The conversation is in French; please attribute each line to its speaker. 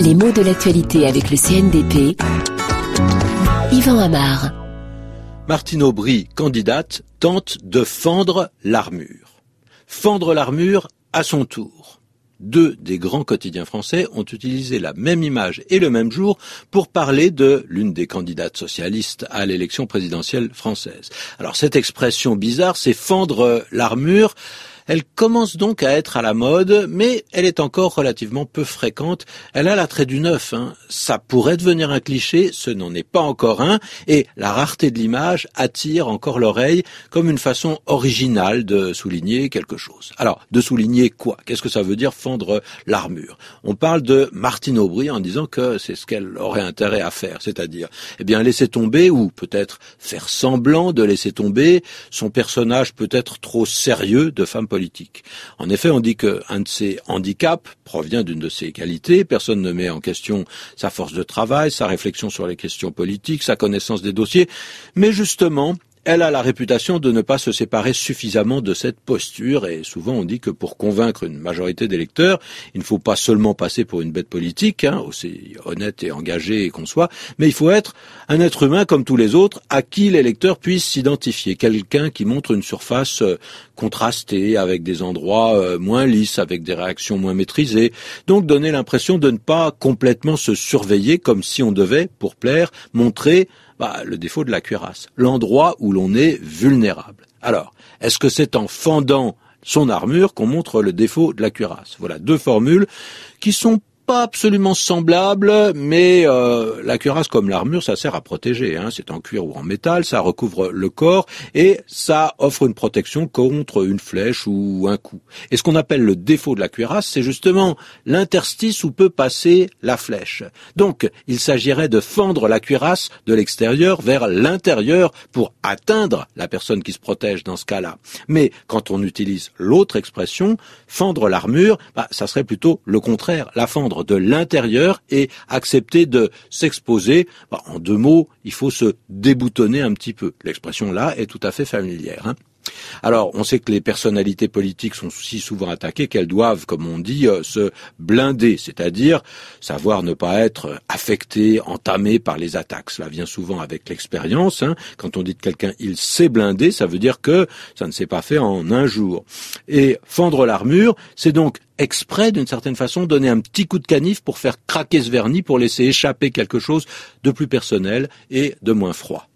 Speaker 1: Les mots de l'actualité avec le CNDP. Yvan Amar.
Speaker 2: Martine Aubry, candidate, tente de fendre l'armure. Fendre l'armure à son tour. Deux des grands quotidiens français ont utilisé la même image et le même jour pour parler de l'une des candidates socialistes à l'élection présidentielle française. Alors cette expression bizarre, c'est fendre l'armure. Elle commence donc à être à la mode, mais elle est encore relativement peu fréquente. Elle a l'attrait du neuf. Hein. Ça pourrait devenir un cliché, ce n'en est pas encore un, et la rareté de l'image attire encore l'oreille comme une façon originale de souligner quelque chose. Alors, de souligner quoi? Qu'est-ce que ça veut dire fendre l'armure? On parle de Martine Aubry en disant que c'est ce qu'elle aurait intérêt à faire, c'est-à-dire, eh bien, laisser tomber ou peut-être faire semblant de laisser tomber son personnage peut-être trop sérieux de femme politique en effet, on dit qu'un de ses handicaps provient d'une de ses qualités. Personne ne met en question sa force de travail, sa réflexion sur les questions politiques, sa connaissance des dossiers. Mais justement, elle a la réputation de ne pas se séparer suffisamment de cette posture et souvent on dit que pour convaincre une majorité d'électeurs, il ne faut pas seulement passer pour une bête politique, hein, aussi honnête et engagé qu'on soit, mais il faut être un être humain comme tous les autres à qui l'électeur puisse s'identifier, quelqu'un qui montre une surface euh, contrastée avec des endroits euh, moins lisses, avec des réactions moins maîtrisées, donc donner l'impression de ne pas complètement se surveiller comme si on devait, pour plaire, montrer bah, le défaut de la cuirasse, l'endroit où l'on est vulnérable. Alors, est-ce que c'est en fendant son armure qu'on montre le défaut de la cuirasse? Voilà deux formules qui sont pas absolument semblable, mais euh, la cuirasse comme l'armure, ça sert à protéger. Hein. C'est en cuir ou en métal, ça recouvre le corps et ça offre une protection contre une flèche ou un coup. Et ce qu'on appelle le défaut de la cuirasse, c'est justement l'interstice où peut passer la flèche. Donc, il s'agirait de fendre la cuirasse de l'extérieur vers l'intérieur pour atteindre la personne qui se protège dans ce cas-là. Mais quand on utilise l'autre expression, fendre l'armure, bah, ça serait plutôt le contraire, la fendre de l'intérieur et accepter de s'exposer. Bah, en deux mots, il faut se déboutonner un petit peu. L'expression là est tout à fait familière. Hein. Alors, on sait que les personnalités politiques sont si souvent attaquées qu'elles doivent, comme on dit, euh, se blinder, c'est-à-dire savoir ne pas être affectées, entamées par les attaques. Cela vient souvent avec l'expérience. Hein. Quand on dit de quelqu'un il s'est blindé, ça veut dire que ça ne s'est pas fait en un jour. Et fendre l'armure, c'est donc exprès, d'une certaine façon, donner un petit coup de canif pour faire craquer ce vernis, pour laisser échapper quelque chose de plus personnel et de moins froid.